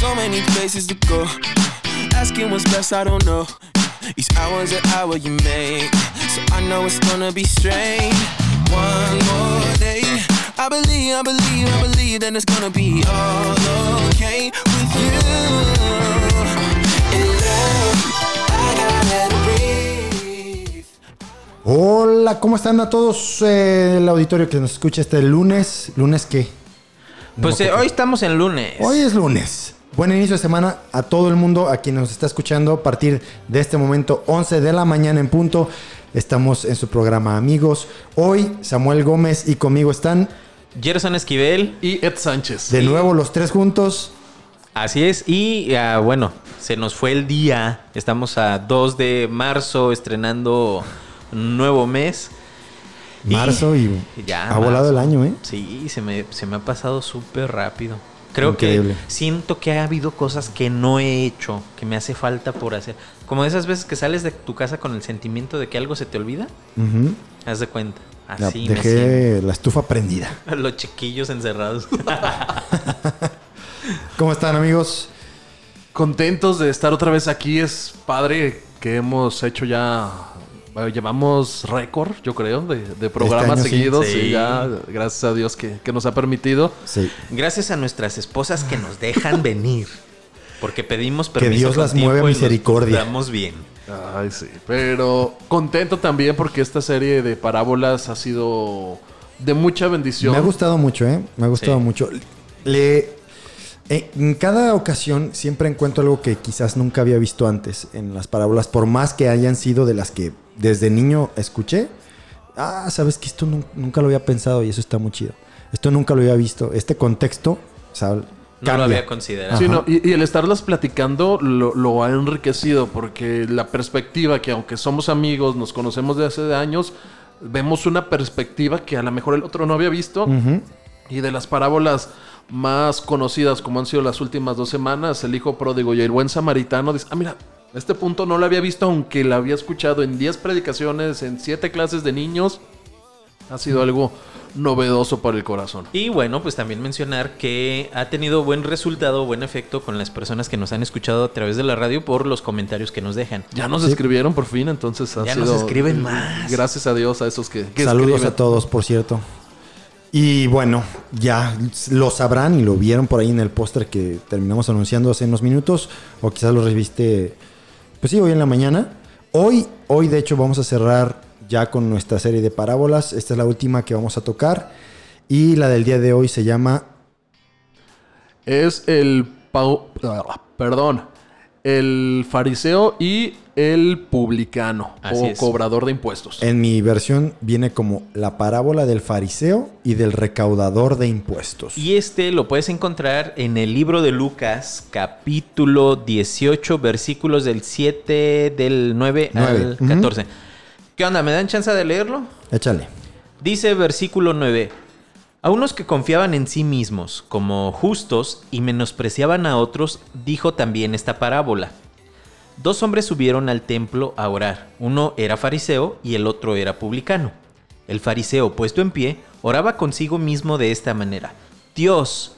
So many places to go. Asking what's best, I don't know. Each hour's an hour you make. So I know it's gonna be strange. One more day. I believe, I believe, I believe that it's gonna be all okay with you. In love, I gotta breathe. Hola, ¿cómo están a todos eh, el auditorio que nos escucha este lunes? ¿Lunes qué? No Pues eh, hoy estamos en lunes. Hoy es lunes. Buen inicio de semana a todo el mundo, a quien nos está escuchando a partir de este momento, 11 de la mañana en punto. Estamos en su programa Amigos. Hoy Samuel Gómez y conmigo están Gerson Esquivel. Y Ed Sánchez. de nuevo los tres juntos. Así es. Y ah, bueno, se nos fue el día. Estamos a 2 de marzo estrenando un nuevo mes. Marzo y Ya, ha volado el año, ¿eh? Sí, se me, se me ha pasado súper rápido. Creo Increíble. que siento que ha habido cosas que no he hecho, que me hace falta por hacer. Como de esas veces que sales de tu casa con el sentimiento de que algo se te olvida. Ujú. Haz de cuenta. Ya, Así me dejé la estufa prendida. Los chiquillos encerrados. ¿Cómo están, amigos? Contentos de estar otra vez aquí. Es padre que hemos hecho ya. Bueno, llevamos récord, yo creo, de, de programas seguidos. Sí. Y ya, gracias a Dios que, que nos ha permitido. Sí. Gracias a nuestras esposas que nos dejan venir. Porque pedimos Que permiso. Dios con las mueva misericordia. portamos bien. Ay, sí. Pero contento también porque esta serie de parábolas ha sido de mucha bendición. Me ha gustado mucho, ¿eh? Me ha gustado Sí. mucho. Le, eh, en cada ocasión siempre encuentro algo que quizás nunca había visto antes en las parábolas, por más que hayan sido de las que desde niño escuché. Ah, sabes que esto nun- nunca lo había pensado y eso está muy chido. Esto nunca lo había visto. Este contexto, o sea, No cambia. lo había considerado. Sí, no, y, y el estarlas platicando lo, lo ha enriquecido porque la perspectiva que aunque somos amigos, nos conocemos de hace años, vemos una perspectiva que a lo mejor el otro no había visto. Y de las parábolas más conocidas como han sido las últimas dos semanas, el hijo pródigo y el buen samaritano, dice, ah, mira, este punto no lo había visto aunque lo había escuchado en 10 predicaciones, en 7 clases de niños. Ha sido algo novedoso para el corazón. Y bueno, pues también mencionar que ha tenido buen resultado, buen efecto con las personas que nos han escuchado a través de la radio por los comentarios que nos dejan. Ya nos Sí. escribieron por fin, entonces ha Ya sido- nos escriben más. Gracias a Dios a esos que, que Saludos escriben. a todos, por cierto. Y bueno, ya lo sabrán y lo vieron por ahí en el póster que terminamos anunciando hace unos minutos, o quizás lo reviste, pues sí, hoy en la mañana. Hoy, hoy de hecho vamos a cerrar ya con nuestra serie de parábolas. Esta es la última que vamos a tocar. Y la del día de hoy se llama Es el pau- ah, perdón, el fariseo y el publicano Así o es. cobrador de impuestos. En mi versión viene como la parábola del fariseo y del recaudador de impuestos. Y este lo puedes encontrar en el libro de Lucas, capítulo 18, versículos del 7, del 9 Nueve. al Ujú. 14. ¿Qué onda? ¿Me dan chance de leerlo? Échale. Dice versículo 9. A unos que confiaban en sí mismos como justos y menospreciaban a otros, dijo también esta parábola. Dos hombres subieron al templo a orar. Uno era fariseo y el otro era publicano. El fariseo, puesto en pie, oraba consigo mismo de esta manera. Dios,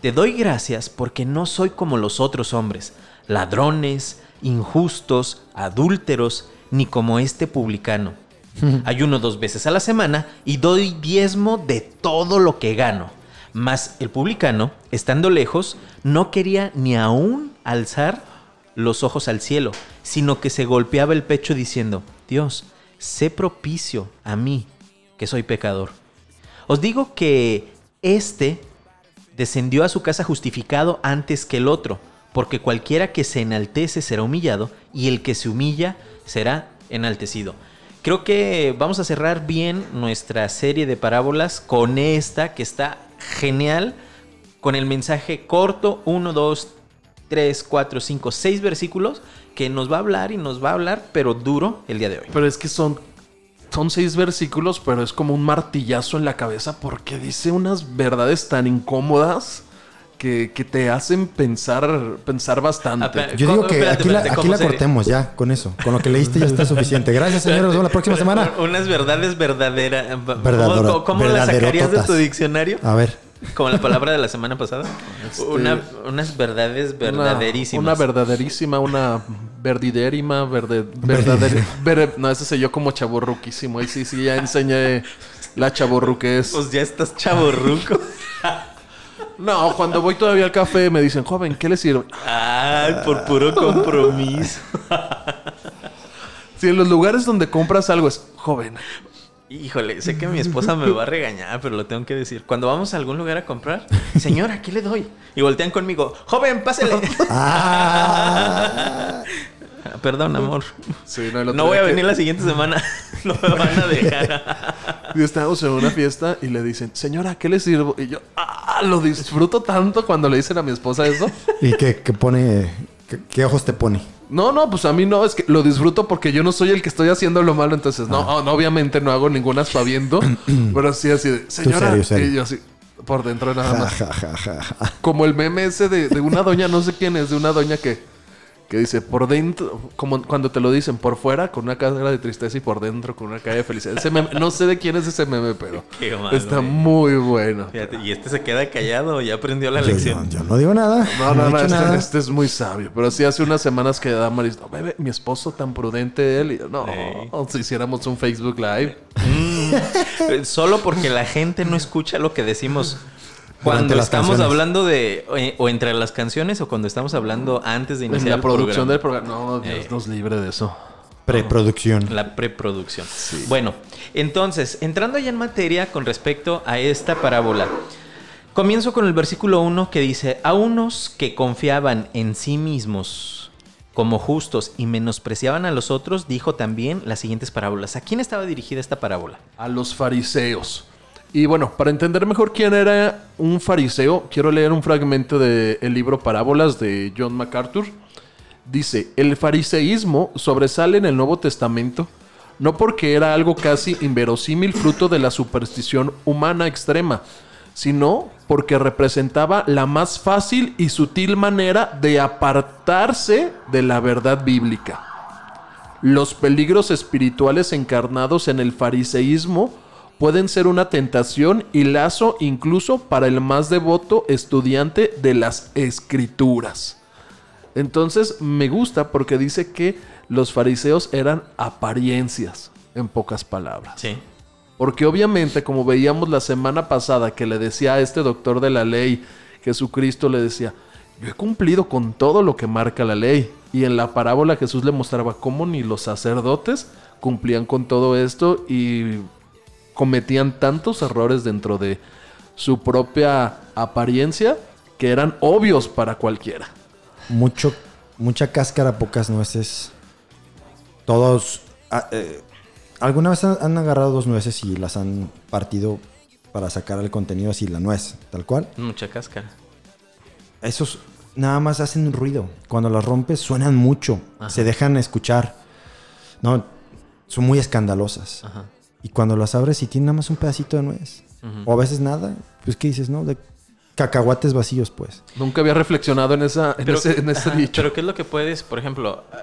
te doy gracias porque no soy como los otros hombres, ladrones, injustos, adúlteros, ni como este publicano. Ayuno dos veces a la semana y doy diezmo de todo lo que gano. Mas el publicano, estando lejos, no quería ni aún alzar los ojos al cielo, sino que se golpeaba el pecho diciendo, Dios, sé propicio a mí, que soy pecador. Os digo que este descendió a su casa justificado antes que el otro, porque cualquiera que se enaltece será humillado, y el que se humilla será enaltecido. Creo que vamos a cerrar bien nuestra serie de parábolas con esta que está genial, con el mensaje corto, uno, dos, 3, 4, 5, 6 versículos que nos va a hablar y nos va a hablar, pero duro el día de hoy. Pero es que son, son seis versículos, pero es como un martillazo en la cabeza porque dice unas verdades tan incómodas que, que te hacen pensar, pensar bastante. Ape- Yo digo que Espérate, aquí la, aquí ¿cómo la se- cortemos ya, con eso. Con lo que leíste ya está suficiente. Gracias, señores. Nos vemos la próxima semana. Unas verdades verdaderas. ¿Cómo, Verdadero- cómo, cómo las sacarías de tu diccionario? A ver. Como la palabra de la semana pasada. Una- unas verdades verdaderísimas. Una, verdaderísima, una verdidérima, verde, verdadera. ver- no, ese soy yo como chaborruquísimo. Ahí sí, sí, ya enseñé la chaborruquez. Pues ya estás chaborruco. No, cuando voy todavía al café me dicen, joven, ¿qué le sirve? Ay, por puro compromiso. Si en los lugares donde compras algo es, joven, Híjole, sé que mi esposa me va a regañar, pero lo tengo que decir. Cuando vamos a algún lugar a comprar, señora, ¿qué le doy? Y voltean conmigo, joven, pásele. Ah, Perdón, amor. Sí, no, voy a que- venir la siguiente semana. No me van a dejar. Y estábamos en una fiesta y le dicen, señora, ¿qué le sirvo? Y yo, ah, lo disfruto tanto cuando le dicen a mi esposa eso. ¿Y qué, qué pone? ¿Qué, qué ojos te pone? No, no, pues a mí no, es que lo disfruto porque yo no soy el que estoy haciendo lo malo, entonces no, Ah. no, obviamente no hago ningún aspaviento, pero sí así de, señora, serio, serio. y yo así, por dentro nada más. Como el meme ese de, de una doña, no sé quién es, de una doña que, que dice por dentro, como cuando te lo dicen, por fuera con una cara de tristeza y por dentro con una cara de felicidad. Ese meme, no sé de quién es ese meme, pero Qué malo, está eh. muy bueno. Fíjate, y este se queda callado, ya aprendió la Yo, lección. yo- yo no digo nada. No, no, no, este, nada. este es muy sabio. Pero sí, hace unas semanas que Damaris, no, bebé, mi esposo tan prudente él. Y yo, no, Sí. si hiciéramos un Facebook Live. Eh, Solo porque la gente no escucha lo que decimos cuando estamos canciones. hablando de eh, o entre las canciones o cuando estamos hablando antes de En iniciar la el producción del programa. No, Dios Eh. nos libre de eso. Preproducción. La preproducción. Bueno, entonces, entrando ya en materia con respecto a esta parábola. Comienzo con el versículo 1 que dice, a unos que confiaban en sí mismos como justos y menospreciaban a los otros, dijo también las siguientes parábolas. ¿A quién estaba dirigida esta parábola? A los fariseos. Y bueno, para entender mejor quién era un fariseo, quiero leer un fragmento del libro Parábolas de John MacArthur. Dice, el fariseísmo sobresale en el Nuevo Testamento no porque era algo casi inverosímil fruto de la superstición humana extrema, sino porque representaba la más fácil y sutil manera de apartarse de la verdad bíblica. Los peligros espirituales encarnados en el fariseísmo pueden ser una tentación y lazo incluso para el más devoto estudiante de las escrituras. Entonces me gusta porque dice que los fariseos eran apariencias, en pocas palabras. Sí. Porque obviamente, como veíamos la semana pasada que le decía a este doctor de la ley, Jesucristo le decía, yo he cumplido con todo lo que marca la ley. Y en la parábola Jesús le mostraba cómo ni los sacerdotes cumplían con todo esto y cometían tantos errores dentro de su propia apariencia que eran obvios para cualquiera. Mucho, mucha cáscara, pocas nueces. Todos. ah, eh, ¿Alguna vez han, han agarrado dos nueces y las han partido para sacar el contenido así, la nuez, tal cual? Mucha cáscara. Esos nada más hacen ruido. Cuando las rompes suenan mucho. Ajá. Se dejan escuchar. No, son muy escandalosas. Ajá. Y cuando las abres y tienen nada más un pedacito de nuez. O a veces nada. Pues ¿qué dices? No, de cacahuates vacíos, pues. Nunca había reflexionado en, esa, en ese, en ese ajá, dicho. pero ¿qué es lo que puedes, por ejemplo, eh,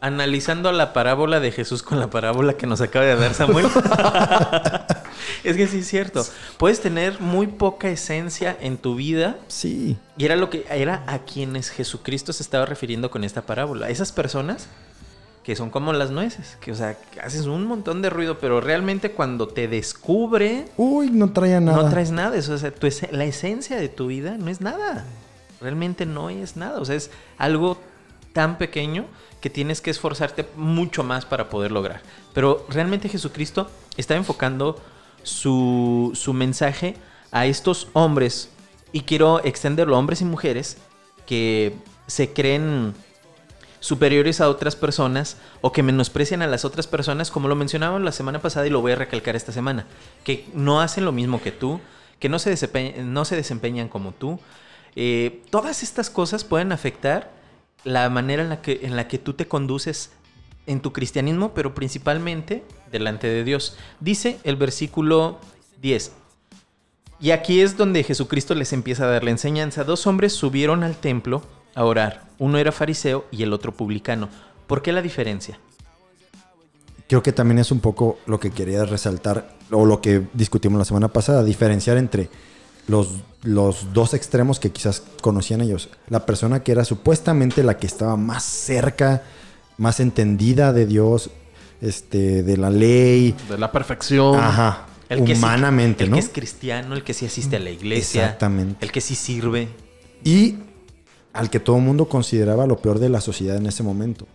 analizando la parábola de Jesús con la parábola que nos acaba de dar Samuel? es que sí es cierto. Puedes tener muy poca esencia en tu vida Sí. y era lo que era a quienes Jesucristo se estaba refiriendo con esta parábola. Esas personas que son como las nueces, que o sea, que haces un montón de ruido, pero realmente cuando te descubre Uy, no traía nada. no traes nada. Eso, o sea, tu ese- la esencia de tu vida no es nada. Realmente no es nada. O sea, es algo tan pequeño que tienes que esforzarte mucho más para poder lograr. Pero realmente Jesucristo está enfocando su, su mensaje a estos hombres, y quiero extenderlo a hombres y mujeres que se creen superiores a otras personas o que menosprecian a las otras personas, como lo mencionábamos la semana pasada y lo voy a recalcar esta semana, que no hacen lo mismo que tú, que no se, desempe- no se desempeñan como tú, Eh, todas estas cosas pueden afectar la manera en la, que, en la que tú te conduces en tu cristianismo, pero principalmente delante de Dios. Dice el versículo 10. Y aquí es donde Jesucristo les empieza a dar la enseñanza. Dos hombres subieron al templo a orar. Uno era fariseo y el otro publicano. ¿Por qué la diferencia? Creo que también es un poco lo que quería resaltar, o lo que discutimos la semana pasada, diferenciar entre los, los dos extremos que quizás conocían ellos. La persona que era supuestamente la que estaba más cerca, más entendida de Dios, este, de la ley. De la perfección. Ajá. El que sí- humanamente, el ¿no? que es cristiano, el que sí asiste a la iglesia. Exactamente. El que sí sirve. Y al que todo el mundo consideraba lo peor de la sociedad en ese momento.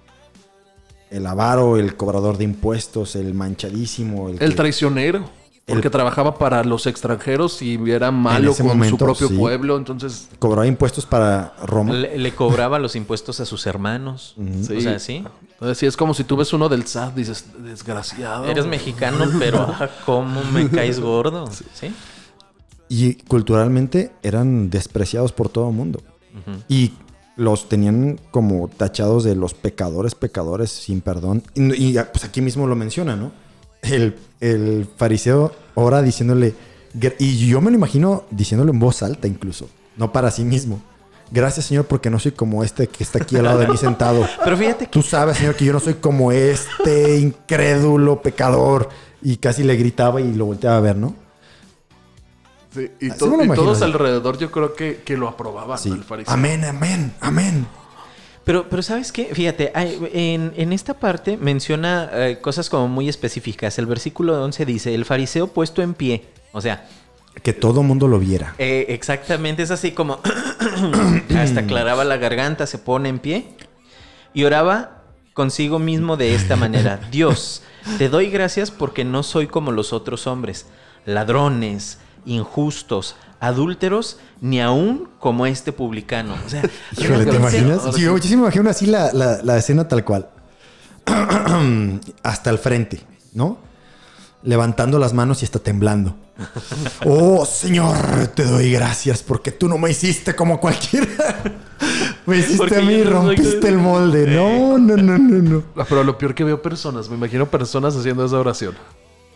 El avaro, el cobrador de impuestos, el manchadísimo, el, El que- traicionero. El que trabajaba para los extranjeros y era malo con momento, su propio sí. pueblo. Entonces, cobraba impuestos para Roma. Le, le cobraba los impuestos a sus hermanos. Sí. O sea, sí. entonces sí, es como si tú ves uno del SAT, dices, desgraciado. Eres mexicano, pero ah, ¿cómo me caes gordo? ¿Sí? Y culturalmente eran despreciados por todo el mundo. Y los tenían como tachados de los pecadores, pecadores sin perdón. Y, y, pues aquí mismo lo menciona, ¿no? El, el fariseo ora diciéndole, y yo me lo imagino diciéndolo en voz alta incluso, no para sí mismo. Gracias Señor porque no soy como este que está aquí al lado de mí sentado. Pero fíjate que Tú sabes, Señor, que yo no soy como este incrédulo pecador. Y casi le gritaba y lo volteaba a ver, ¿no? Sí, y, to- todos alrededor yo creo que, que lo aprobaban. Sí. el fariseo. Amén, amén, amén. Pero, pero ¿sabes qué? Fíjate, hay- en, en esta parte menciona eh, cosas como muy específicas. El versículo 11 dice, el fariseo puesto en pie. O sea, Que todo mundo lo viera. eh, exactamente es así como hasta aclaraba la garganta, se pone en pie y oraba consigo mismo de esta manera. Dios, te doy gracias porque no soy como los otros hombres, ladrones, injustos, adúlteros, ni aún como este publicano. O sea, Híjole, ¿te imaginas? Sí, yo sí me imagino así la, la- la escena tal cual. hasta el frente, ¿no? Levantando las manos y está temblando. Oh, Señor, te doy gracias porque tú no me hiciste como cualquiera. me hiciste Porque a mí, no soy- rompiste el molde. No, no, no, no, no. Ah, Pero lo peor que veo personas, me imagino personas haciendo esa oración.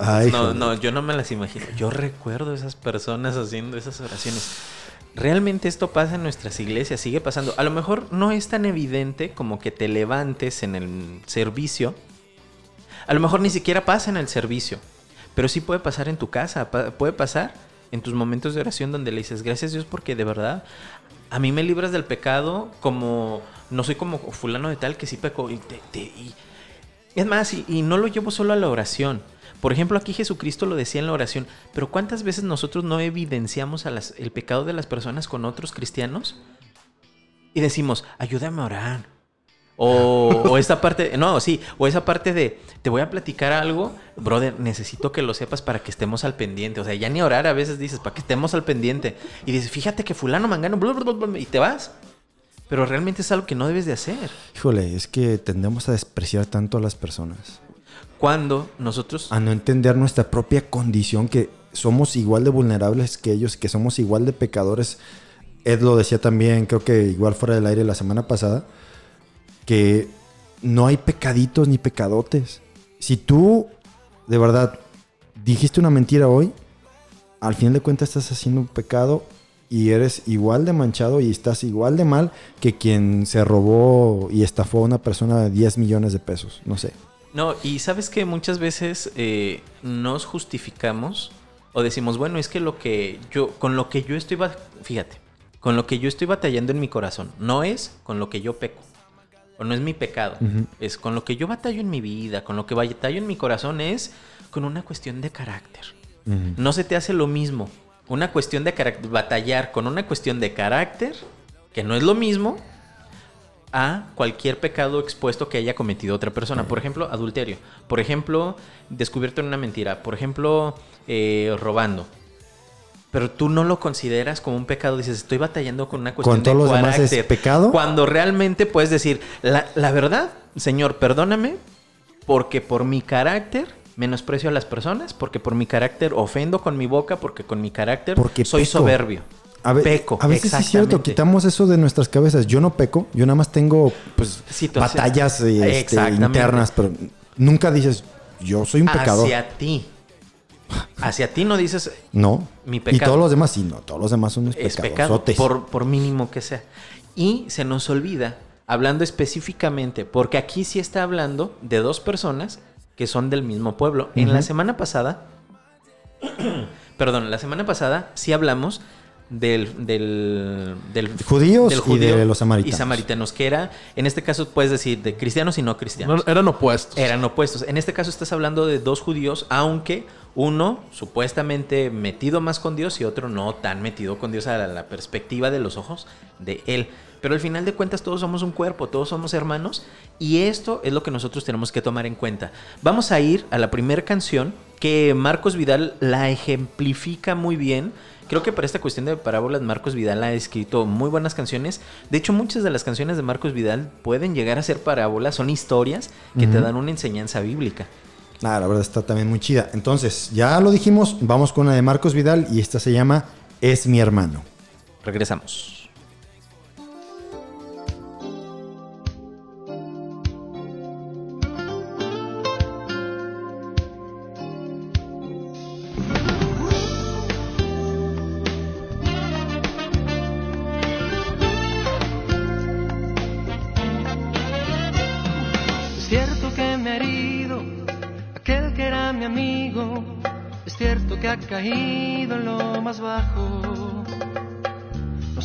Ay, No, joder. no, yo no me las imagino. Yo recuerdo esas personas haciendo esas oraciones. Realmente esto pasa en nuestras iglesias, sigue pasando. A lo mejor no es tan evidente como que te levantes en el servicio. A lo mejor ni siquiera pasa en el servicio. Pero sí puede pasar en tu casa, puede pasar en tus momentos de oración donde le dices, gracias Dios porque de verdad a mí me libras del pecado como, no soy como fulano de tal que sí pecó. Y, te- te- y- es más, y, y no lo llevo solo a la oración. Por ejemplo, aquí Jesucristo lo decía en la oración, pero ¿cuántas veces nosotros no evidenciamos a las- el pecado de las personas con otros cristianos? Y decimos, ayúdame a orar. O, o esta parte, no, sí, o esa parte de, te voy a platicar algo, brother, necesito que lo sepas para que estemos al pendiente. O sea, ya ni orar a veces dices, para que estemos al pendiente. Y dices, fíjate que fulano, mangano, bla, bla, bla, bla, y te vas. Pero realmente es algo que no debes de hacer. Híjole, es que tendemos a despreciar tanto a las personas. Cuando nosotros... a no entender nuestra propia condición, que somos igual de vulnerables que ellos, que somos igual de pecadores. Ed lo decía también, creo que igual fuera del aire la semana pasada, que no hay pecaditos ni pecadotes. Si tú, de verdad, dijiste una mentira hoy, al final de cuentas estás haciendo un pecado y eres igual de manchado y estás igual de mal que quien se robó y estafó a una persona de 10 millones de pesos. No sé. No, y sabes que muchas veces eh, nos justificamos o decimos, bueno, es que lo que yo, con lo que yo estoy, fíjate, con lo que yo estoy batallando en mi corazón, no es con lo que yo peco, o no es mi pecado, es con lo que yo batallo en mi vida, con lo que batallo en mi corazón es con una cuestión de carácter. No se te hace lo mismo una cuestión de batallar con una cuestión de carácter, que no es lo mismo, a cualquier pecado expuesto que haya cometido otra persona. Por ejemplo, adulterio. Por ejemplo, descubierto en una mentira. Por ejemplo, eh, robando. Pero tú no lo consideras como un pecado. Dices, estoy batallando con una cuestión Con todos de los demás es carácter. pecado. Cuando realmente puedes decir, la, la verdad, Señor, perdóname, porque por mi carácter menosprecio a las personas, porque por mi carácter ofendo con mi boca, porque con mi carácter Porque soy peco. soberbio. A, ve- Peco, a veces es cierto, quitamos eso de nuestras cabezas. Yo no peco, yo nada más tengo pues Situación- batallas eh, este, internas, pero nunca dices, yo soy un pecador. Hacia ti. Hacia ti no dices No. Mi Y pecado. todos los demás, sí, no, todos los demás son unos es pecado, por, por mínimo que sea. Y se nos olvida, hablando específicamente, porque aquí sí está hablando de dos personas que son del mismo pueblo. En la semana pasada, perdón, la semana pasada sí hablamos del, del, del Judíos y de los samaritanos. Y samaritanos, que era, en este caso puedes decir, de cristianos y no cristianos. No, eran opuestos. Eran opuestos. En este caso estás hablando de dos judíos, aunque uno supuestamente metido más con Dios y otro no tan metido con Dios a la, la perspectiva de los ojos de él. Pero al final de cuentas todos somos un cuerpo, todos somos hermanos y esto es lo que nosotros tenemos que tomar en cuenta. Vamos a ir a la primera canción que Marcos Vidal la ejemplifica muy bien. Creo que para esta cuestión de parábolas Marcos Vidal ha escrito muy buenas canciones. De hecho, muchas de las canciones de Marcos Vidal pueden llegar a ser parábolas, son historias que te dan una enseñanza bíblica. Ah, la verdad está también muy chida. Entonces, ya lo dijimos, vamos con una de Marcos Vidal y esta se llama Es mi hermano. Regresamos.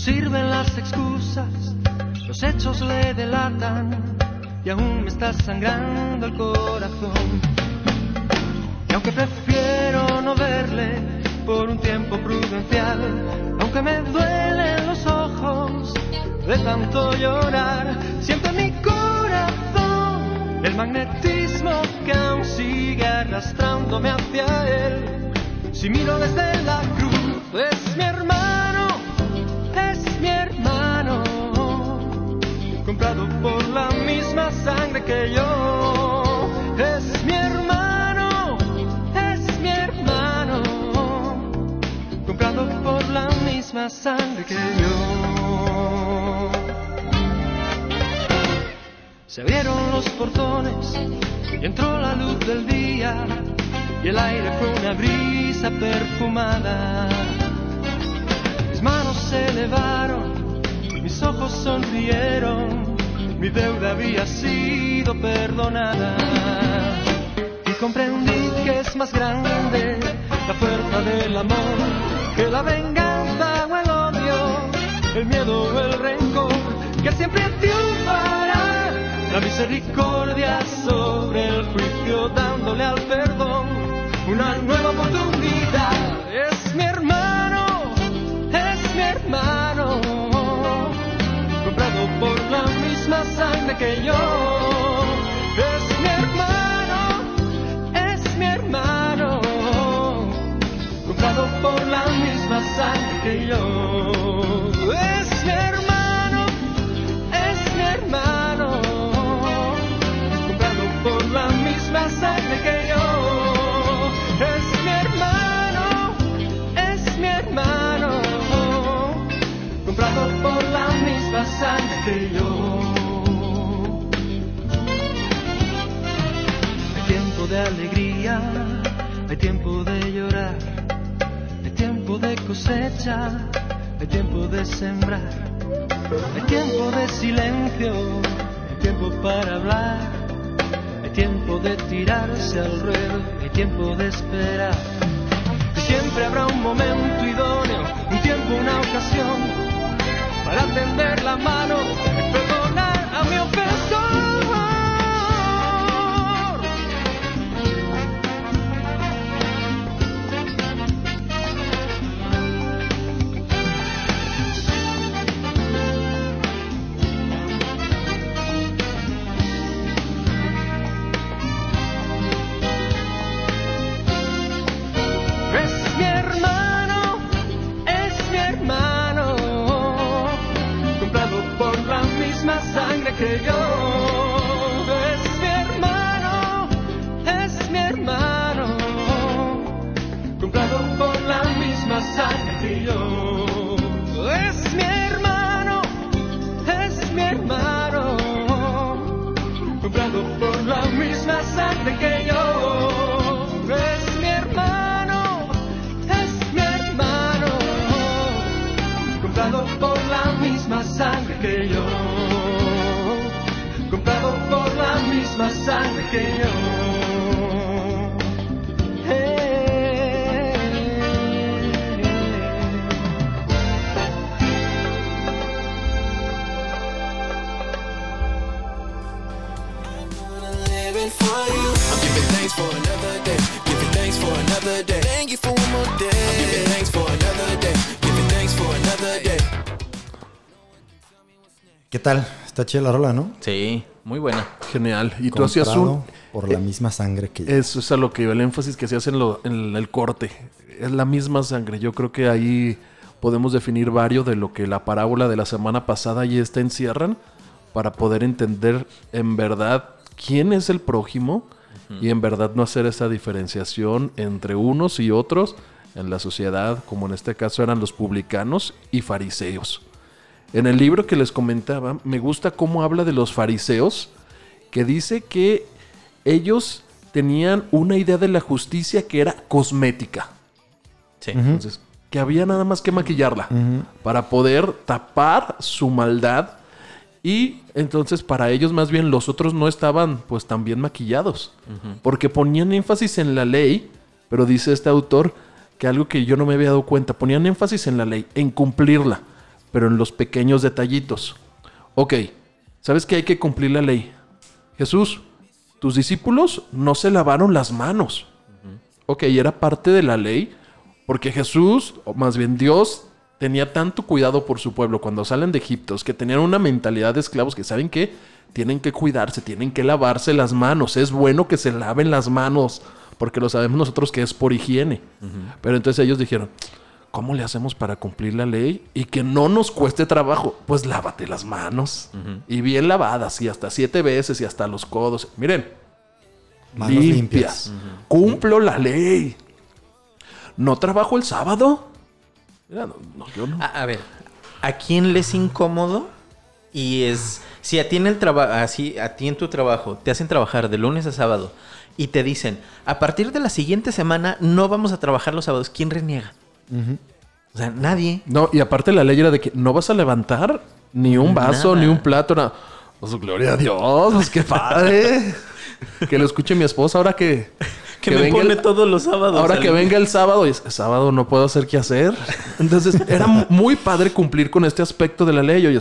Sirven las excusas, los hechos le delatan y aún me está sangrando el corazón. Y aunque prefiero no verle por un tiempo prudencial, aunque me duelen los ojos de tanto llorar, siento en mi corazón el magnetismo que aún sigue arrastrándome hacia él. Si miro desde la cruz, es mi hermano, comprado por la misma sangre que yo. Es mi hermano, es mi hermano, comprado por la misma sangre que yo. Se abrieron los portones y entró la luz del día y el aire fue una brisa perfumada. Mis manos se elevaron, mis ojos sonrieron, mi deuda había sido perdonada. Y comprendí que es más grande la fuerza del amor que la venganza o el odio, el miedo o el rencor, que siempre triunfará la misericordia sobre el juicio, dándole al perdón una nueva oportunidad. Es mi hermano, sangre que yo. Es mi hermano, es mi hermano, comprado por la misma sangre que yo. Es mi hermano, es mi hermano, comprado por la misma sangre que yo. Es mi hermano, es mi hermano, comprado por la misma sangre que yo. Tiempo de alegría, hay tiempo de llorar, hay tiempo de cosecha, hay tiempo de sembrar, hay tiempo de silencio, hay tiempo para hablar, hay tiempo de tirarse al ruedo, hay tiempo de esperar. Siempre habrá un momento idóneo, un tiempo, una ocasión, para tender la mano y perdonar a mi ofensor. Está chida la rola, ¿no? Sí, muy buena. Genial. Y tú hacías un... Por la misma sangre que yo. Eso es a lo que iba, el énfasis que se hace en, lo- en el corte. Es la misma sangre. Yo creo que ahí podemos definir varios de lo que la parábola de la semana pasada y esta encierran para poder entender en verdad quién es el prójimo y en verdad no hacer esa diferenciación entre unos y otros en la sociedad, como en este caso eran los publicanos y fariseos. En el libro que les comentaba, me gusta cómo habla de los fariseos, que dice que ellos tenían una idea de la justicia que era cosmética. Sí. Entonces, que había nada más que maquillarla para poder tapar su maldad. Y entonces para ellos más bien los otros no estaban pues tan bien maquillados. Porque ponían énfasis en la ley, pero dice este autor que algo que yo no me había dado cuenta, ponían énfasis en la ley, en cumplirla, pero en los pequeños detallitos. Ok, ¿sabes que hay que cumplir la ley? Jesús, tus discípulos no se lavaron las manos. Ok, era parte de la ley, porque Jesús, o más bien Dios, tenía tanto cuidado por su pueblo cuando salen de Egipto, que tenían una mentalidad de esclavos que saben que tienen que cuidarse, tienen que lavarse las manos. Es bueno que se laven las manos, porque lo sabemos nosotros que es por higiene. Pero entonces ellos dijeron, ¿cómo le hacemos para cumplir la ley y que no nos cueste trabajo? Pues lávate las manos. Y bien lavadas, y hasta siete veces, y hasta los codos. Miren, Manos limpias. limpias. Cumplo la ley. ¿No trabajo el sábado? Mira, no, no, yo no. A, a ver, ¿a quién le es incómodo? Y es. Si a ti en el trabajo, así, a ti en tu trabajo, te hacen trabajar de lunes a sábado y te dicen, a partir de la siguiente semana no vamos a trabajar los sábados, ¿quién reniega? O sea, nadie. No, y aparte la ley era de que no vas a levantar ni un vaso, Nada. ni un plato. nada. Pues gloria a Dios, pues qué padre. que lo escuche mi esposa ahora que... Que, me venga pone el- todos los sábados. Ahora que venga el sábado, y es, sábado no puedo hacer qué hacer. Entonces era muy padre cumplir con este aspecto de la ley. Oye,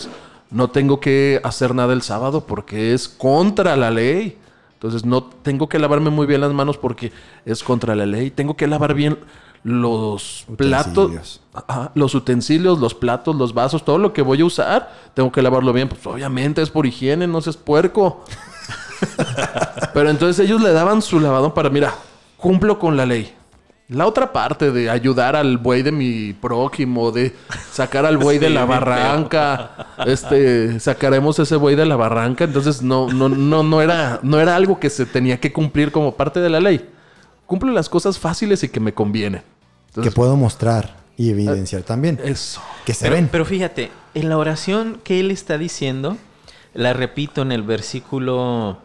no tengo que hacer nada el sábado porque es contra la ley. Entonces no tengo que lavarme muy bien las manos porque es contra la ley. Tengo que lavar bien los platos. Ajá, los utensilios, los platos, los vasos, todo lo que voy a usar, tengo que lavarlo bien. Pues obviamente es por higiene, no seas puerco. Pero entonces ellos le daban su lavadón para, mira, cumplo con la ley. La otra parte de ayudar al buey de mi prójimo, de sacar al buey de la barranca, este, sacaremos ese buey de la barranca. Entonces no, no, no, no era, no era algo que se tenía que cumplir como parte de la ley. Cumple las cosas fáciles y que me convienen. Que puedo mostrar y evidenciar también. eso. Que se Pero, ven. pero fíjate, en la oración que él está diciendo, la repito en el versículo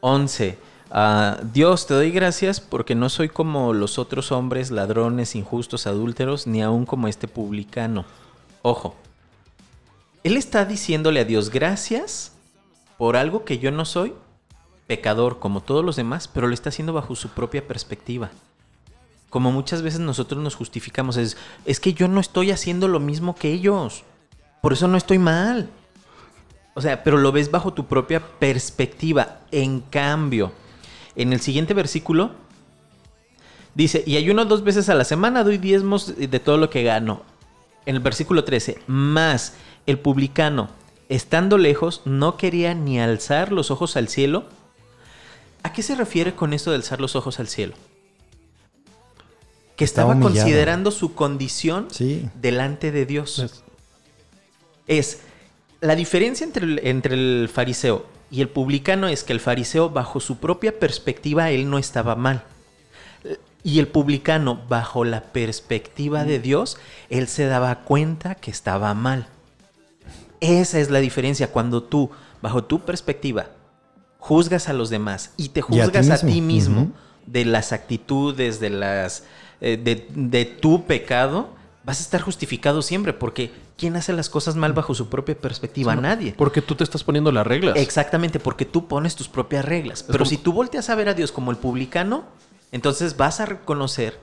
11. ah, Dios, te doy gracias porque no soy como los otros hombres, ladrones, injustos, adúlteros, ni aún como este publicano. Ojo, él está diciéndole a Dios gracias por algo que yo no soy, pecador como todos los demás, pero lo está haciendo bajo su propia perspectiva. Como muchas veces nosotros nos justificamos, es, es que yo no estoy haciendo lo mismo que ellos. Por eso no estoy mal. O sea, pero lo ves bajo tu propia perspectiva. En cambio, en el siguiente versículo dice, y ayuno dos veces a la semana, doy diezmos de todo lo que gano. En el versículo 13, más el publicano, estando lejos, no quería ni alzar los ojos al cielo. ¿A qué se refiere con esto de alzar los ojos al cielo? Que Estaba humillado. considerando su condición Sí. delante de Dios. Es la diferencia entre el, entre el fariseo y el publicano es que el fariseo bajo su propia perspectiva él no estaba mal. Y el publicano bajo la perspectiva de Dios, él se daba cuenta que estaba mal. Esa es la diferencia cuando tú bajo tu perspectiva juzgas a los demás y te Y a ti juzgas a ti mismo. de las actitudes, de las eh, de, de tu pecado, vas a estar justificado siempre porque ¿quién hace las cosas mal bajo su propia perspectiva? Nadie. Porque tú te estás poniendo las reglas. Exactamente, porque tú pones tus propias reglas. Pero como- si tú volteas a ver a Dios como el publicano, entonces vas a reconocer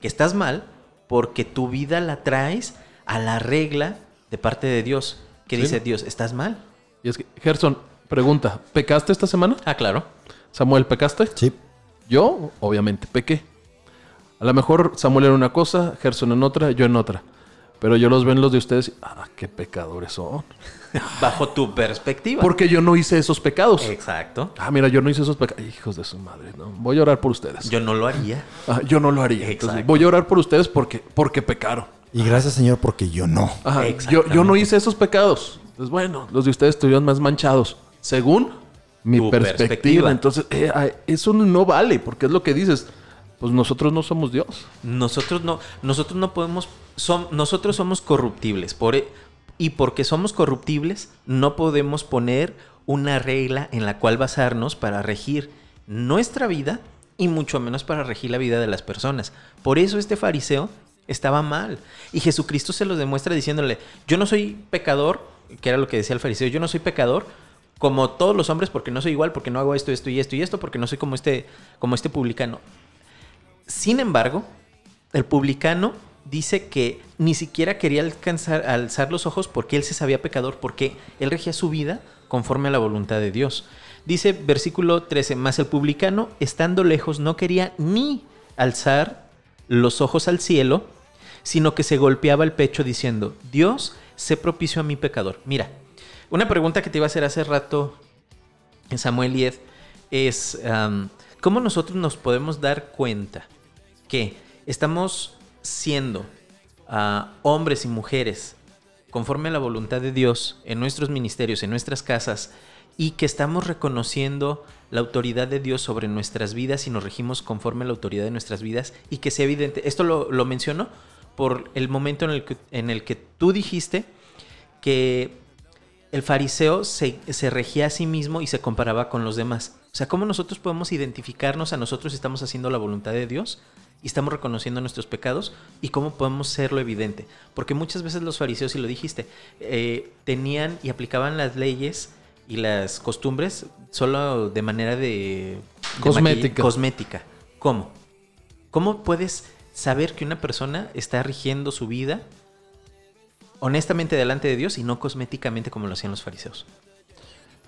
que estás mal porque tu vida la traes a la regla de parte de Dios. Que Sí. dice Dios, estás mal. Y es que, Gerson, pregunta, ¿pecaste esta semana? Ah, claro. Samuel, ¿pecaste? Sí. Yo, obviamente, pequé. A lo mejor Samuel era una cosa, Gerson en otra, yo en otra. Pero yo los ven los de ustedes y, ah, qué pecadores son. Bajo tu perspectiva. Porque yo no hice esos pecados. Exacto. Ah, mira, yo no hice esos pecados. Hijos de su madre, no. Voy a orar por ustedes. Yo no lo haría. Ah, yo no lo haría. Entonces, Exacto. voy a orar por ustedes porque, porque pecaron. Y gracias, Señor, porque yo no. Ajá, yo, yo no hice esos pecados. Entonces, bueno, los de ustedes estuvieron más manchados. Según mi perspectiva. perspectiva. Entonces, eh, eso no vale, porque es lo que dices. Pues nosotros no somos Dios. Nosotros no, nosotros no podemos, som- nosotros somos corruptibles. Por, e- y porque somos corruptibles, no podemos poner una regla en la cual basarnos para regir nuestra vida y mucho menos para regir la vida de las personas. Por eso este fariseo estaba mal. Y Jesucristo se lo demuestra diciéndole, yo no soy pecador, que era lo que decía el fariseo, yo no soy pecador como todos los hombres porque no soy igual, porque no hago esto, esto y esto y esto, porque no soy como este, como este publicano. Sin embargo, el publicano dice que ni siquiera quería alcanzar, alzar los ojos porque él se sabía pecador, porque él regía su vida conforme a la voluntad de Dios. Dice versículo 13, más el publicano, estando lejos, no quería ni alzar los ojos al cielo, sino que se golpeaba el pecho diciendo, Dios, sé propicio a mi pecador. Mira, una pregunta que te iba a hacer hace rato, Samuel y Ed, es cómo nosotros nos podemos dar cuenta que estamos siendo ah, hombres y mujeres conforme a la voluntad de Dios en nuestros ministerios, en nuestras casas, y que estamos reconociendo la autoridad de Dios sobre nuestras vidas y nos regimos conforme a la autoridad de nuestras vidas y que sea evidente. Esto lo, lo menciono por el momento en el que, en el que tú dijiste que el fariseo se, se regía a sí mismo y se comparaba con los demás. O sea, ¿cómo nosotros podemos identificarnos a nosotros si estamos haciendo la voluntad de Dios y estamos reconociendo nuestros pecados y cómo podemos serlo evidente? Porque muchas veces los fariseos, y lo dijiste, eh, tenían y aplicaban las leyes y las costumbres solo de manera de... cosmética. ¿Cómo? ¿Cómo puedes saber que una persona está rigiendo su vida honestamente delante de Dios y no cosméticamente como lo hacían los fariseos?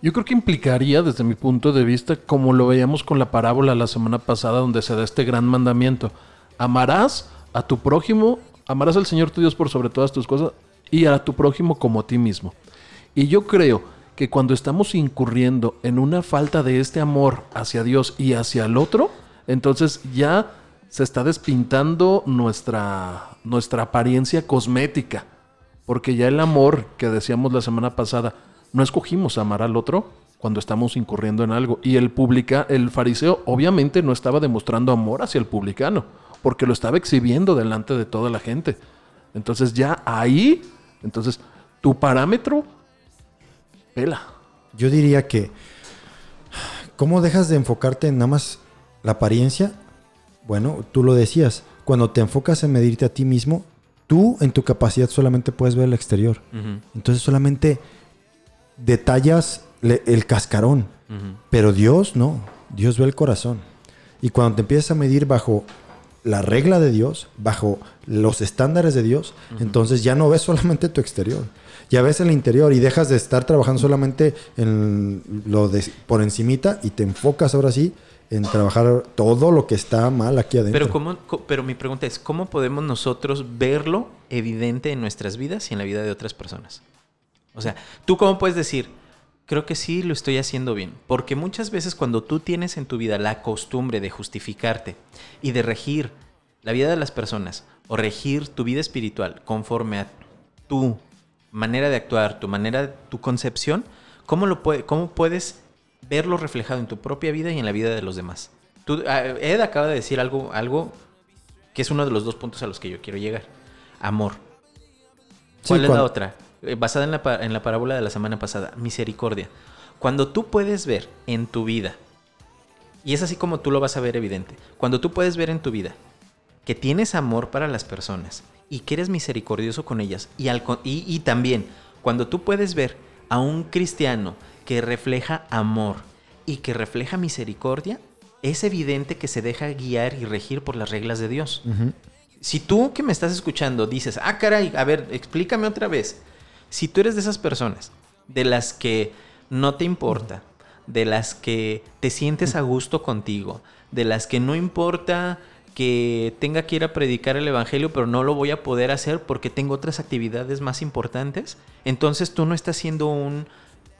Yo creo que implicaría, desde mi punto de vista, como lo veíamos con la parábola la semana pasada, donde se da este gran mandamiento. Amarás a tu prójimo, amarás al Señor tu Dios por sobre todas tus cosas y a tu prójimo como a ti mismo. Y yo creo que cuando estamos incurriendo en una falta de este amor hacia Dios y hacia el otro, entonces ya se está despintando nuestra, nuestra apariencia cosmética. Porque ya el amor que decíamos la semana pasada, no escogimos amar al otro cuando estamos incurriendo en algo. Y el publica, el fariseo obviamente no estaba demostrando amor hacia el publicano, porque lo estaba exhibiendo delante de toda la gente. Entonces ya ahí, entonces tu parámetro, pela. Yo diría que. ¿Cómo dejas de enfocarte en nada más la apariencia? Bueno, tú lo decías. Cuando te enfocas en medirte a ti mismo, tú en tu capacidad solamente puedes ver el exterior. Entonces solamente detallas le- el cascarón. Pero Dios no. Dios ve el corazón. Y cuando te empiezas a medir bajo la regla de Dios, bajo los estándares de Dios, entonces ya no ves solamente tu exterior. Ya ves el interior y dejas de estar trabajando solamente en lo de por encimita y te enfocas ahora sí en trabajar todo lo que está mal aquí adentro. Pero, ¿cómo, pero mi pregunta es, ¿cómo podemos nosotros verlo evidente en nuestras vidas y en la vida de otras personas? O sea, ¿tú cómo puedes decir, creo que sí lo estoy haciendo bien? Porque muchas veces cuando tú tienes en tu vida la costumbre de justificarte y de regir la vida de las personas o regir tu vida espiritual conforme a tu manera de actuar, tu manera, tu concepción, ¿cómo, lo puede, cómo puedes verlo reflejado en tu propia vida y en la vida de los demás? Tú, ah, Ed acaba de decir algo, algo que es uno de los dos puntos a los que yo quiero llegar. Amor. Sí, ¿Cuál es la otra? Eh, Basada en la, en la parábola de la semana pasada, misericordia. Cuando tú puedes ver en tu vida, y es así como tú lo vas a ver evidente, cuando tú puedes ver en tu vida que tienes amor para las personas y que eres misericordioso con ellas, y, al y, y también cuando tú puedes ver a un cristiano que refleja amor y que refleja misericordia, es evidente que se deja guiar y regir por las reglas de Dios. Si tú que me estás escuchando dices, ah, caray, a ver, explícame otra vez. Si tú eres de esas personas de las que no te importa, de las que te sientes a gusto contigo, de las que no importa que tenga que ir a predicar el evangelio, pero no lo voy a poder hacer porque tengo otras actividades más importantes. Entonces tú no estás siendo un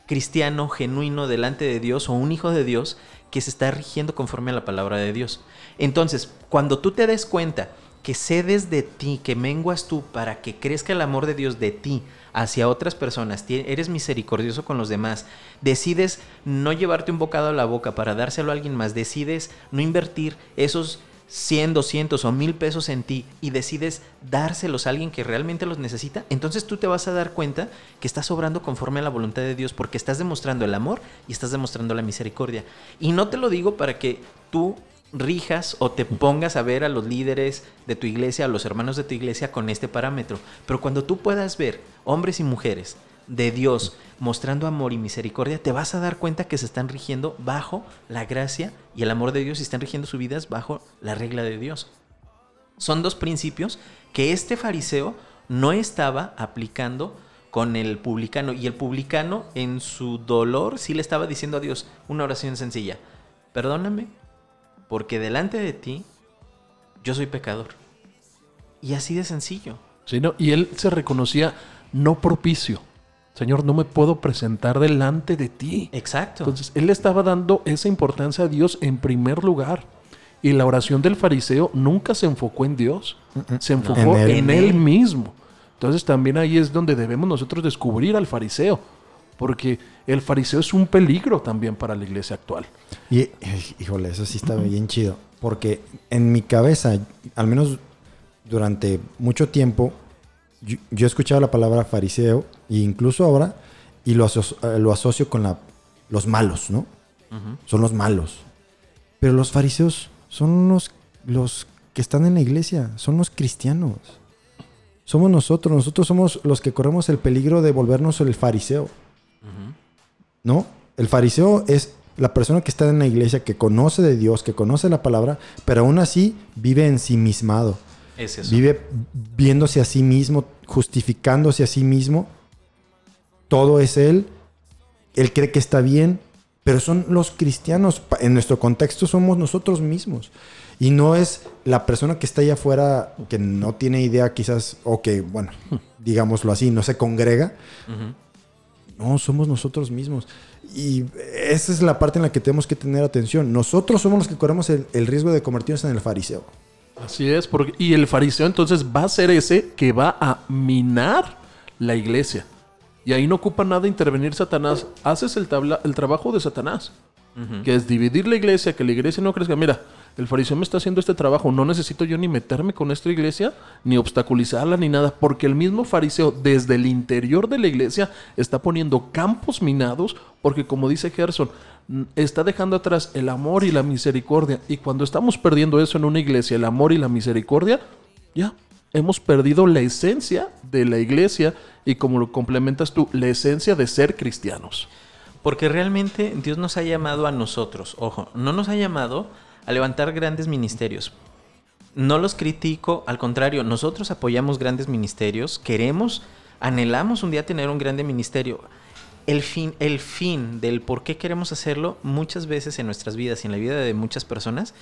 cristiano genuino delante de Dios o un hijo de Dios que se está rigiendo conforme a la palabra de Dios. Entonces, cuando tú te des cuenta que cedes de ti, que menguas tú para que crezca el amor de Dios de ti hacia otras personas, eres misericordioso con los demás, decides no llevarte un bocado a la boca para dárselo a alguien más, decides no invertir esos 100, 200 o 1000 pesos en ti y decides dárselos a alguien que realmente los necesita, entonces tú te vas a dar cuenta que estás obrando conforme a la voluntad de Dios porque estás demostrando el amor y estás demostrando la misericordia. Y no te lo digo para que tú rijas o te pongas a ver a los líderes de tu iglesia, a los hermanos de tu iglesia con este parámetro. Pero cuando tú puedas ver hombres y mujeres de Dios mostrando amor y misericordia, te vas a dar cuenta que se están rigiendo bajo la gracia y el amor de Dios y están rigiendo sus vidas bajo la regla de Dios. Son dos principios que este fariseo no estaba aplicando con el publicano. Y el publicano en su dolor sí le estaba diciendo a Dios una oración sencilla. Perdóname porque delante de ti yo soy pecador. Y así de sencillo. Sí, ¿no? Y él se reconocía no propicio. Señor, no me puedo presentar delante de ti. Exacto. Entonces, él le estaba dando esa importancia a Dios en primer lugar. Y la oración del fariseo nunca se enfocó en Dios, se enfocó En él. en él mismo. Entonces, también ahí es donde debemos nosotros descubrir al fariseo, porque el fariseo es un peligro también para la iglesia actual. Y, híjole, eso sí está bien chido. Porque en mi cabeza, al menos durante mucho tiempo, yo, yo he escuchado la palabra fariseo, e incluso ahora, y lo, aso- eh, lo asocio con la, los malos, ¿no? Son los malos. Pero los fariseos son los, los que están en la iglesia, son los cristianos. Somos nosotros, nosotros somos los que corremos el peligro de volvernos el fariseo. ¿No? El fariseo es la persona que está en la iglesia, que conoce de Dios, que conoce la palabra, pero aún así vive ensimismado. Es eso. Vive viéndose a sí mismo, justificándose a sí mismo. Todo es él. Él cree que está bien, pero son los cristianos. En nuestro contexto somos nosotros mismos. Y no es la persona que está allá afuera que no tiene idea quizás, o que, bueno, digámoslo así, no se congrega. No, somos nosotros mismos. Y esa es la parte en la que tenemos que tener atención. Nosotros somos los que corremos el, el riesgo de convertirnos en el fariseo. Así es, porque, y el fariseo entonces va a ser ese que va a minar la iglesia. Y ahí no ocupa nada intervenir Satanás. Haces el, tabla- el trabajo de Satanás, que es dividir la iglesia, que la iglesia no crezca. Mira, el fariseo me está haciendo este trabajo. No necesito yo ni meterme con esta iglesia, ni obstaculizarla, ni nada. Porque el mismo fariseo, desde el interior de la iglesia, está poniendo campos minados. Porque como dice Gerson, está dejando atrás el amor y la misericordia. Y cuando estamos perdiendo eso en una iglesia, el amor y la misericordia, ya hemos perdido la esencia de la iglesia. Y como lo complementas tú, la esencia de ser cristianos. Porque realmente Dios nos ha llamado a nosotros, ojo, no nos ha llamado a levantar grandes ministerios. No los critico, al contrario, nosotros apoyamos grandes ministerios, queremos, anhelamos un día tener un grande ministerio. El fin, el fin del por qué queremos hacerlo, muchas veces en nuestras vidas y en la vida de muchas personas,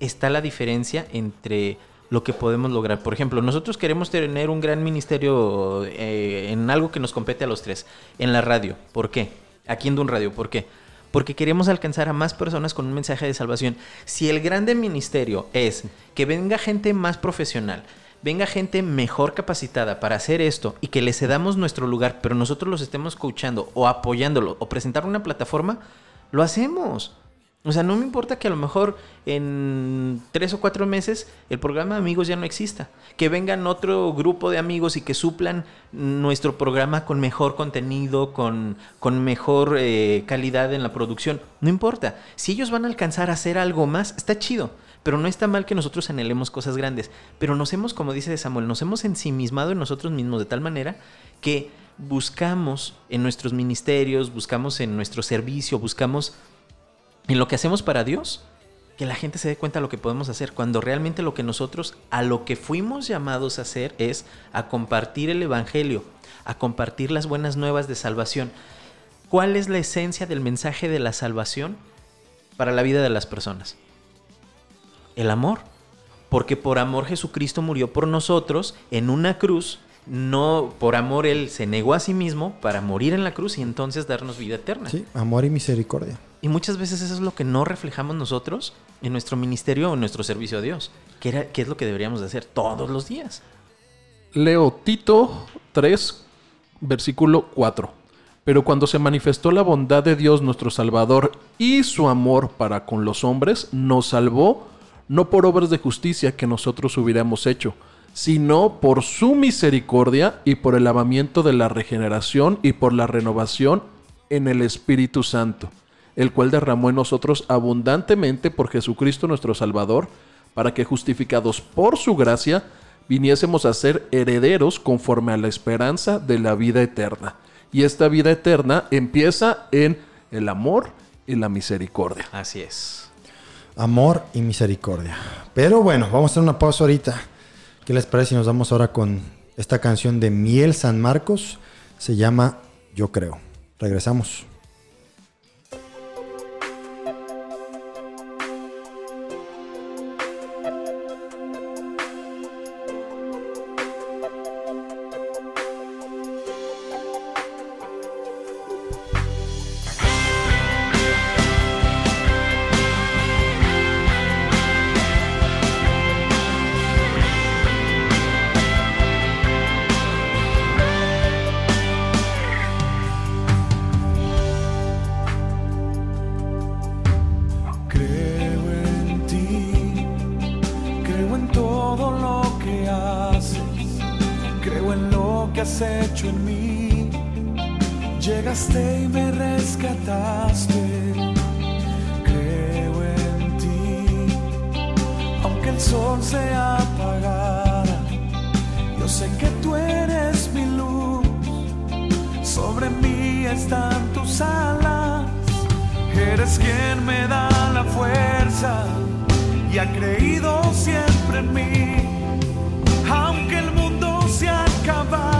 está la diferencia entre lo que podemos lograr. Por ejemplo, nosotros queremos tener un gran ministerio eh, en algo que nos compete a los tres, en la radio. ¿Por qué? Aquí en Dun Radio, ¿por qué? Porque queremos alcanzar a más personas con un mensaje de salvación. Si el grande ministerio es que venga gente más profesional, venga gente mejor capacitada para hacer esto y que le cedamos nuestro lugar, pero nosotros los estemos coachando o apoyándolo o presentar una plataforma, lo hacemos. O sea, no me importa que a lo mejor en tres o cuatro meses el programa de amigos ya no exista. Que vengan otro grupo de amigos y que suplan nuestro programa con mejor contenido, con, con mejor eh, calidad en la producción. No importa. Si ellos van a alcanzar a hacer algo más, está chido. Pero no está mal que nosotros anhelemos cosas grandes. Pero nos hemos, como dice Samuel, nos hemos ensimismado en nosotros mismos de tal manera que buscamos en nuestros ministerios, buscamos en nuestro servicio, buscamos en lo que hacemos para Dios, que la gente se dé cuenta de lo que podemos hacer, cuando realmente lo que nosotros, a lo que fuimos llamados a hacer es a compartir el Evangelio, a compartir las buenas nuevas de salvación. ¿Cuál es la esencia del mensaje de la salvación para la vida de las personas? El amor. porque por amor Jesucristo murió por nosotros en una cruz. No, por amor Él se negó a sí mismo para morir en la cruz y entonces darnos vida eterna. Sí, amor y misericordia. Y muchas veces eso es lo que no reflejamos nosotros en nuestro ministerio o en nuestro servicio a Dios, que, era, es lo que deberíamos de hacer todos los días. Leo Tito 3, versículo 4. Pero cuando se manifestó la bondad de Dios nuestro Salvador y su amor para con los hombres, nos salvó no por obras de justicia que nosotros hubiéramos hecho, sino por su misericordia y por el lavamiento de la regeneración y por la renovación en el Espíritu Santo, el cual derramó en nosotros abundantemente por Jesucristo nuestro Salvador, para que justificados por su gracia, viniésemos a ser herederos conforme a la esperanza de la vida eterna. Y esta vida eterna empieza en el amor y la misericordia. Así es. Amor y misericordia. Pero bueno, vamos a hacer una pausa ahorita. ¿Qué les parece si nos vamos ahora con esta canción de Miel San Marcos? Se llama Yo creo. Regresamos. Has hecho en mí. Llegaste y me rescataste. Creo en ti, aunque el sol se apagara, yo sé que tú eres mi luz. Sobre mí están tus alas. Eres quien me da la fuerza y ha creído siempre en mí. Aunque el mundo se acabara,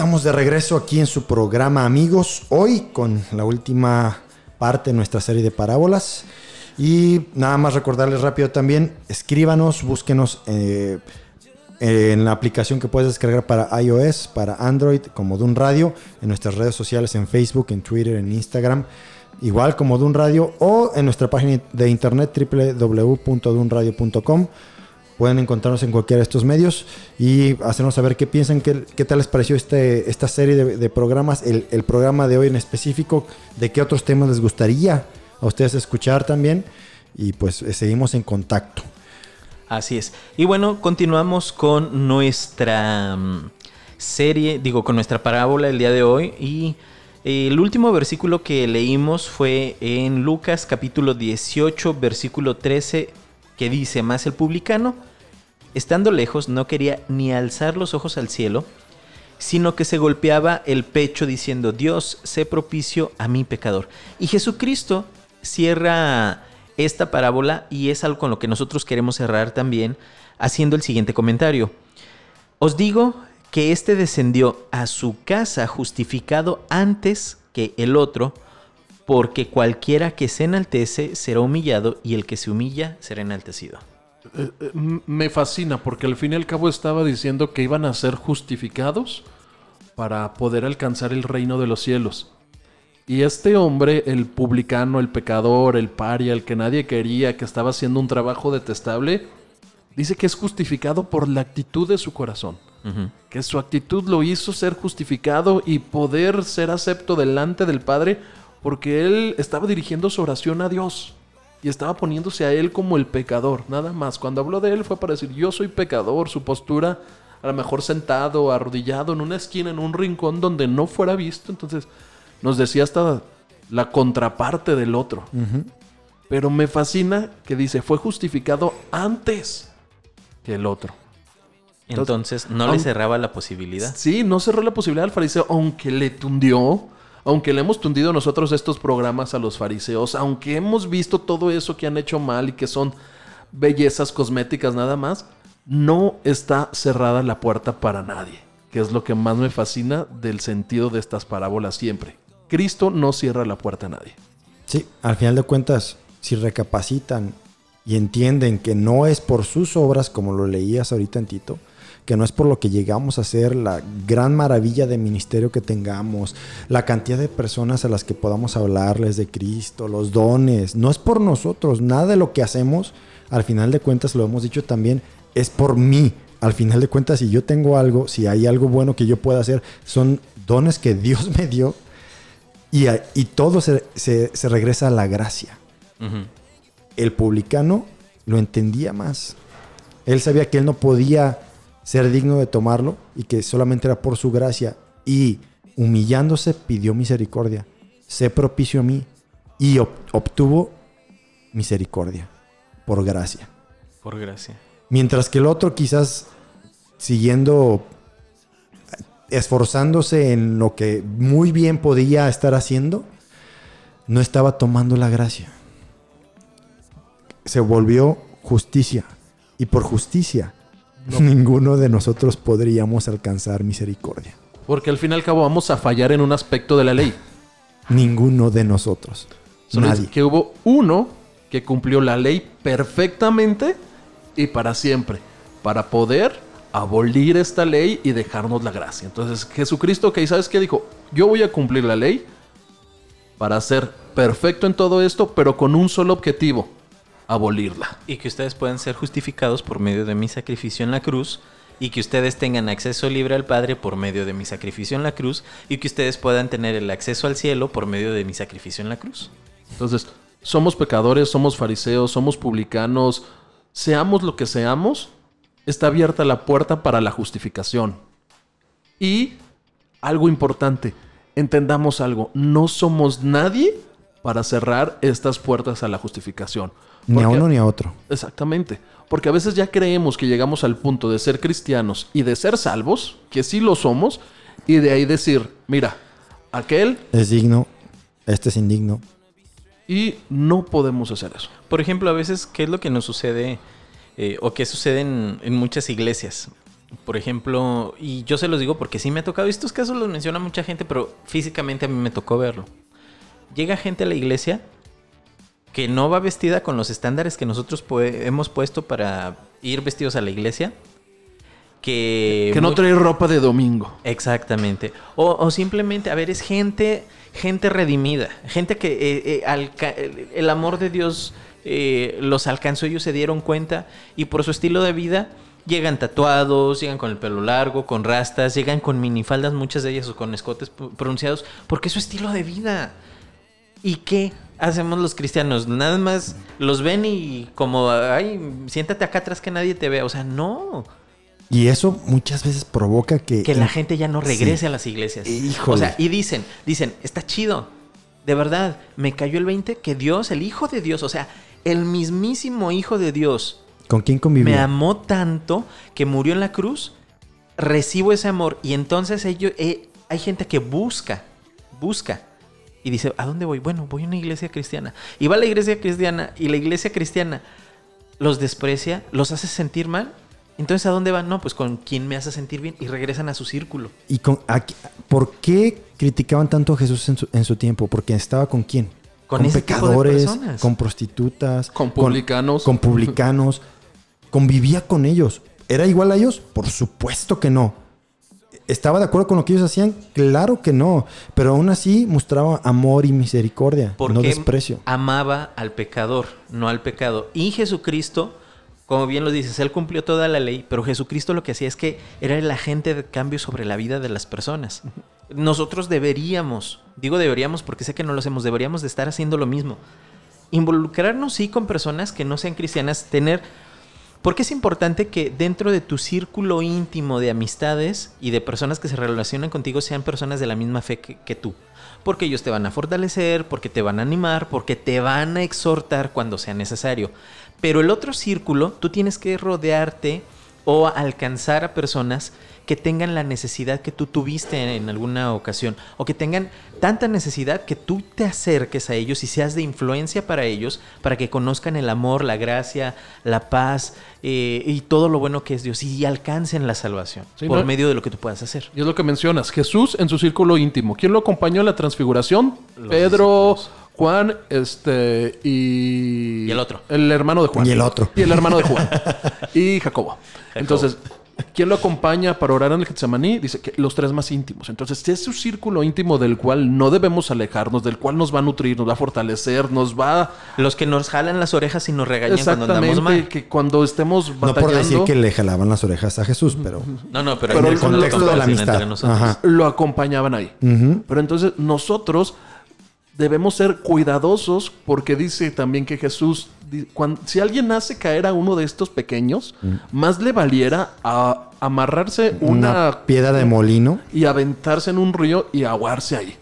estamos de regreso aquí en su programa Amigos, hoy con la última parte de nuestra serie de parábolas. Y nada más recordarles rápido también, escríbanos, búsquenos eh, en la aplicación que puedes descargar para iOS, para Android, como Dun Radio, en nuestras redes sociales, en Facebook, en Twitter, en Instagram, igual como Dun Radio, o en nuestra página de internet www.dunradio.com. Pueden encontrarnos en cualquiera de estos medios y hacernos saber qué piensan, qué, qué tal les pareció este, esta serie de, programas, el, el programa de hoy en específico, de qué otros temas les gustaría a ustedes escuchar también. Y pues eh, seguimos en contacto. Así es. Y bueno, continuamos con nuestra mm, serie, digo, con nuestra parábola el día de hoy. Y eh, el último versículo que leímos fue en Lucas capítulo 18, versículo 13, que dice, más el publicano, estando lejos, no quería ni alzar los ojos al cielo, sino que se golpeaba el pecho diciendo, Dios, sé propicio a mi pecador. Y Jesucristo cierra esta parábola y es algo con lo que nosotros queremos cerrar también, haciendo el siguiente comentario. Os digo que éste descendió a su casa justificado antes que el otro, porque cualquiera que se enaltece será humillado y el que se humilla será enaltecido. Eh, eh, me fascina porque al fin y al cabo estaba diciendo que iban a ser justificados para poder alcanzar el reino de los cielos. Y este hombre, el publicano, el pecador, el paria, el que nadie quería, que estaba haciendo un trabajo detestable, dice que es justificado por la actitud de su corazón. Que su actitud lo hizo ser justificado y poder ser acepto delante del Padre porque él estaba dirigiendo su oración a Dios y estaba poniéndose a él como el pecador, nada más. Cuando habló de él fue para decir, yo soy pecador, su postura a lo mejor sentado, arrodillado en una esquina, en un rincón donde no fuera visto, entonces nos decía hasta la contraparte del otro. Pero me fascina que dice, fue justificado antes que el otro. Entonces no le cerraba la posibilidad. Sí, no cerró la posibilidad al fariseo, aunque le tundió, aunque le hemos tundido nosotros estos programas a los fariseos, aunque hemos visto todo eso que han hecho mal y que son bellezas cosméticas nada más, no está cerrada la puerta para nadie, que es lo que más me fascina del sentido de estas parábolas siempre. Cristo no cierra la puerta a nadie. Sí, al final de cuentas, si recapacitan y entienden que no es por sus obras, como lo leías ahorita en Tito, que no es por lo que llegamos a ser la gran maravilla de ministerio que tengamos, la cantidad de personas a las que podamos hablarles de Cristo, los dones, no es por nosotros, nada de lo que hacemos, al final de cuentas, lo hemos dicho también, es por mí. Al final de cuentas, si yo tengo algo, si hay algo bueno que yo pueda hacer, son dones que Dios me dio y, y todo se, se- se regresa a la gracia. El publicano lo entendía más. Él sabía que él no podía ser digno de tomarlo y que solamente era por su gracia. Y humillándose pidió misericordia. Sé propicio a mí. Y ob- obtuvo misericordia por gracia. Por gracia. Mientras que el otro quizás siguiendo, esforzándose en lo que muy bien podía estar haciendo, no estaba tomando la gracia. Se volvió justicia. Y por justicia, ninguno de nosotros podríamos alcanzar misericordia. Porque al fin y al cabo vamos a fallar en un aspecto de la ley. Ninguno de nosotros. Solo Nadie. es que hubo uno que cumplió la ley perfectamente y para siempre, para poder abolir esta ley y dejarnos la gracia. Entonces Jesucristo, ok, ¿sabes qué dijo? Yo voy a cumplir la ley para ser perfecto en todo esto, pero con un solo objetivo, abolirla. Y que ustedes puedan ser justificados por medio de mi sacrificio en la cruz. Y que ustedes tengan acceso libre al Padre por medio de mi sacrificio en la cruz. Y que ustedes puedan tener el acceso al cielo por medio de mi sacrificio en la cruz. Entonces, somos pecadores, somos fariseos, somos publicanos, seamos lo que seamos, está abierta la puerta para la justificación. Y algo importante, entendamos algo, no somos nadie para cerrar estas puertas a la justificación. Ni a uno ni a otro. Exactamente. Porque a veces ya creemos que llegamos al punto de ser cristianos y de ser salvos, que sí lo somos, y de ahí decir, mira, aquel Es digno, este es indigno. Y no podemos hacer eso. Por ejemplo, a veces, ¿qué es lo que nos sucede eh, o qué sucede en, en muchas iglesias? Por ejemplo, y yo se los digo porque sí me ha tocado, estos casos los menciona mucha gente, pero físicamente a mí me tocó verlo. Llega gente a la iglesia que no va vestida con los estándares que nosotros hemos puesto para ir vestidos a la iglesia. Que, Que no trae ropa de domingo. Exactamente. O, o simplemente, a ver, es gente, gente redimida, gente que eh, eh, alca- el, amor de Dios eh, los alcanzó, ellos se dieron cuenta y por su estilo de vida llegan tatuados, llegan con el pelo largo, con rastas, llegan con minifaldas, muchas de ellas o con escotes pronunciados, porque es su estilo de vida. ¿Y qué hacemos los cristianos? Nada más los ven y como, ay, siéntate acá atrás que nadie te vea. O sea, no. Y eso muchas veces provoca que... que la gente ya no Sí. regrese a las iglesias. Híjole. O sea, y dicen, dicen, está chido. De verdad, me cayó el 20 que Dios, el Hijo de Dios, o sea, el mismísimo Hijo de Dios, ¿Con quién me convivía? amó tanto que murió en la cruz. Recibo ese amor. Y entonces ellos, eh, hay gente que busca, busca. Y dice, ¿a dónde voy? Bueno, voy a una iglesia cristiana. Y va a la iglesia cristiana y la iglesia cristiana los desprecia, los hace sentir mal. Entonces, ¿a dónde van? No, pues con quien me hace sentir bien y regresan a su círculo. ¿Y con, a por qué criticaban tanto a Jesús en su, en su tiempo? Porque estaba con quién? Con de personas. con prostitutas, Con publicanos. con, publicanos. Convivía con ellos. ¿Era igual a ellos? Por supuesto que no. ¿Estaba de acuerdo con lo que ellos hacían? Claro que no. Pero aún así mostraba amor y misericordia, Porque no desprecio. amaba al pecador, no al pecado. Y Jesucristo, como bien lo dices, él cumplió toda la ley, pero Jesucristo lo que hacía es que era el agente de cambio sobre la vida de las personas. Nosotros deberíamos, digo deberíamos porque sé que no lo hacemos, deberíamos de estar haciendo lo mismo. Involucrarnos sí con personas que no sean cristianas, tener porque es importante que dentro de tu círculo íntimo de amistades y de personas que se relacionan contigo sean personas de la misma fe que, que tú. Porque ellos te van a fortalecer, porque te van a animar, porque te van a exhortar cuando sea necesario. Pero el otro círculo, tú tienes que rodearte o alcanzar a personas que tengan la necesidad que tú tuviste en alguna ocasión o que tengan tanta necesidad que tú te acerques a ellos y seas de influencia para ellos para que conozcan el amor, la gracia, la paz eh, y todo lo bueno que es Dios y alcancen la salvación Sí, por ¿no? medio de lo que tú puedas hacer. Y es lo que mencionas. Jesús en su círculo íntimo. ¿Quién lo acompañó en la transfiguración? Pedro, Juan, este y... Y el otro. El hermano de Juan. Y el otro. Y el hermano de Juan. y Jacobo. Entonces, ¿quién lo acompaña para orar en el Getsemaní? Dice que los tres más íntimos. Entonces, es un círculo íntimo del cual no debemos alejarnos, del cual nos va a nutrir, nos va a fortalecer, nos va... Los que nos jalan las orejas y nos regañan cuando andamos mal. Que cuando estemos No por decir que le jalaban las orejas a Jesús, pero No, no, pero, Pero en el contexto de la amistad. entre nosotros. Ajá. lo acompañaban ahí. Pero entonces nosotros debemos ser cuidadosos porque dice también que Jesús, si alguien hace caer a uno de estos pequeños, más le valiera a amarrarse una, una piedra de molino. y aventarse en un río y aguarse ahí.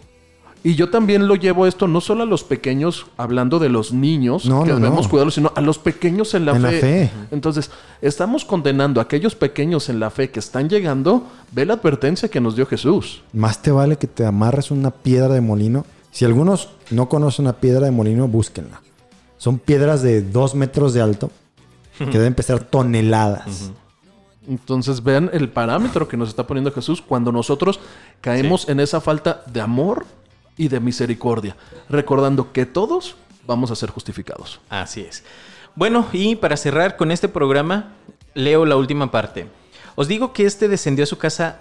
Y yo también lo llevo esto no solo a los pequeños, hablando de los niños, No, que no, debemos no. cuidarlos, sino a los pequeños en la En la fe. fe. Entonces, estamos condenando a aquellos pequeños en la fe que están llegando. Ve la advertencia que nos dio Jesús. Más te vale que te amarres una piedra de molino. Si algunos no conocen una piedra de molino, búsquenla. Son piedras de dos metros de alto que deben pesar toneladas. Entonces vean el parámetro que nos está poniendo Jesús cuando nosotros caemos en esa falta de amor y de misericordia, recordando que todos vamos a ser justificados. Así es. Bueno, y para cerrar con este programa, leo la última parte. Os digo que este descendió a su casa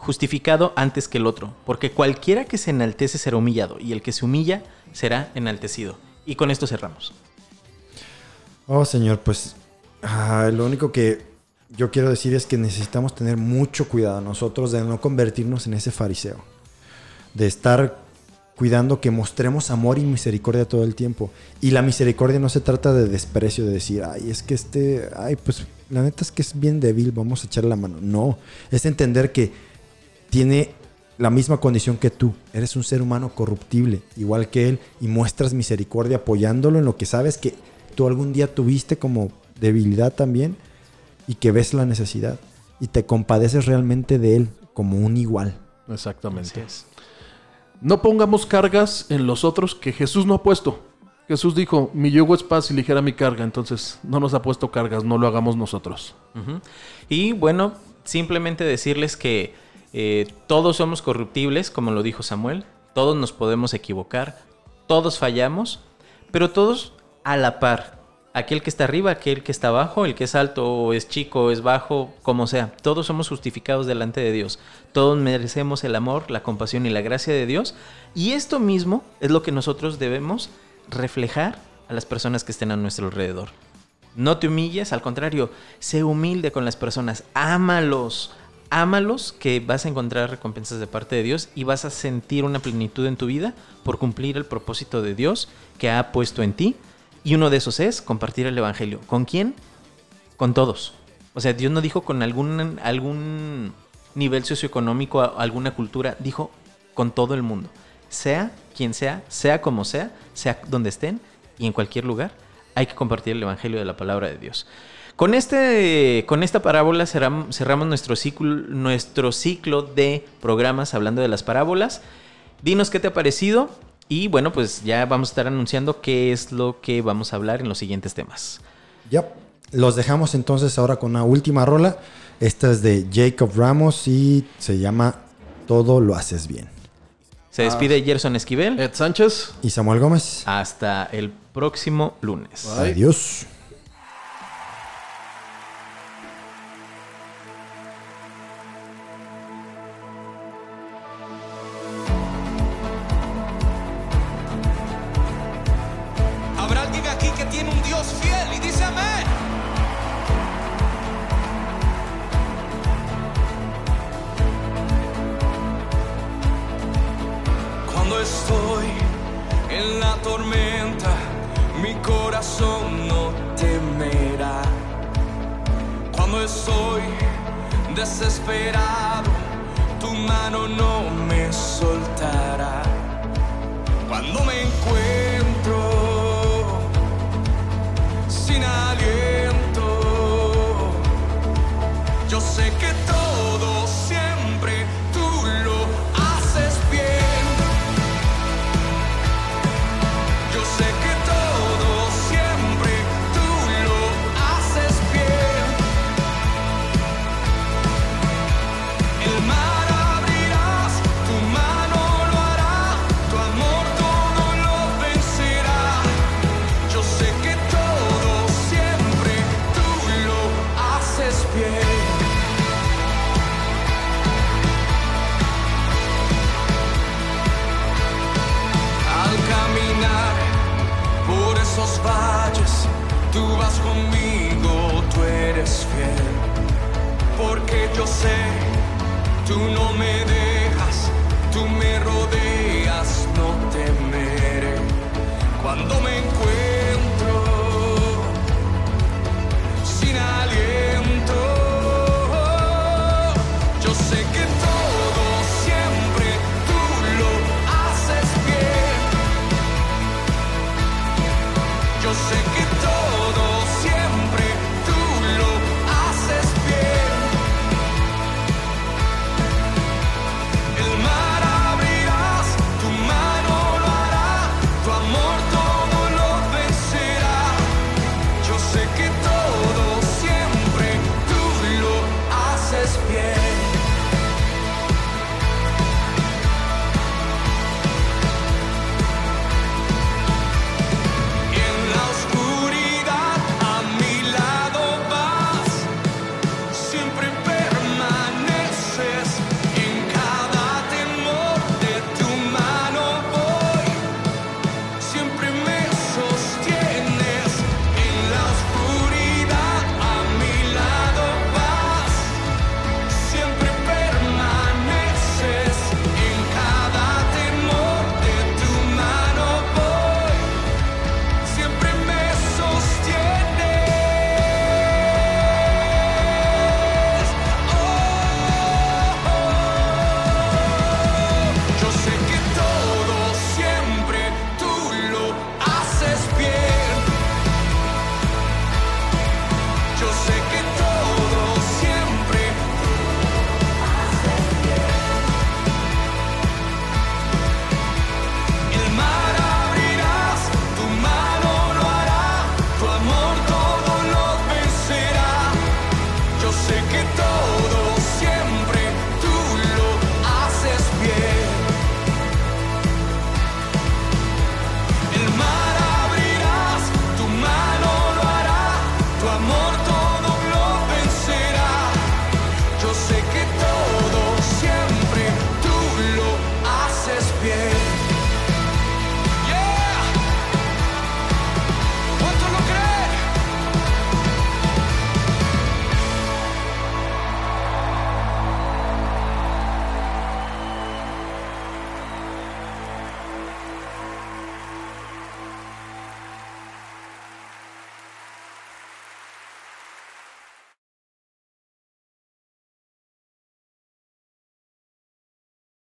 justificado antes que el otro, porque cualquiera que se enaltece será humillado, y el que se humilla será enaltecido. Y con esto cerramos. Oh, Señor, pues ah, lo único que yo quiero decir es que necesitamos tener mucho cuidado nosotros de no convertirnos en ese fariseo. De estar cuidando que mostremos amor y misericordia todo el tiempo. Y la misericordia no se trata de desprecio, de decir, ay, es que este, ay, pues la neta es que es bien débil, vamos a echarle la mano. No, es entender que tiene la misma condición que tú. Eres un ser humano corruptible, igual que él, y muestras misericordia apoyándolo en lo que sabes que tú algún día tuviste como debilidad también y que ves la necesidad y te compadeces realmente de él como un igual. Exactamente. Así es. No pongamos cargas en los otros que Jesús no ha puesto. Jesús dijo, mi yugo es paz y ligera mi carga, entonces no nos ha puesto cargas, no lo hagamos nosotros. Y bueno, simplemente decirles que eh, todos somos corruptibles, como lo dijo Samuel, todos nos podemos equivocar, todos fallamos, pero todos a la par. Aquel que está arriba, aquel que está abajo, el que es alto o es chico es bajo, como sea, todos somos justificados delante de Dios. Todos merecemos el amor, la compasión y la gracia de Dios. Y esto mismo es lo que nosotros debemos reflejar a las personas que estén a nuestro alrededor. No te humilles, al contrario, sé humilde con las personas, ámalos, ámalos que vas a encontrar recompensas de parte de Dios y vas a sentir una plenitud en tu vida por cumplir el propósito de Dios que ha puesto en ti. Y uno de esos es compartir el Evangelio. ¿Con quién? Con todos. O sea, Dios no dijo con algún, algún nivel socioeconómico, alguna cultura, dijo con todo el mundo. Sea quien sea, sea como sea, sea donde estén y en cualquier lugar, hay que compartir el Evangelio de la palabra de Dios. Con, este, con esta parábola cerram- cerramos nuestro ciclo, nuestro ciclo de programas hablando de las parábolas. Dinos qué te ha parecido y bueno, pues ya vamos a estar anunciando qué es lo que vamos a hablar en los siguientes temas. Ya. Los dejamos entonces ahora con una última rola. Esta es de Jacob Ramos y se llama Todo lo haces bien. Se despide Gerson Esquivel. Ed Sánchez, Y Samuel Gómez. Hasta el próximo lunes. Bye. Adiós. Yo sé que todo yo sé, tú no me dejas, tú me rodeas, no temeré. Cuando me encuentro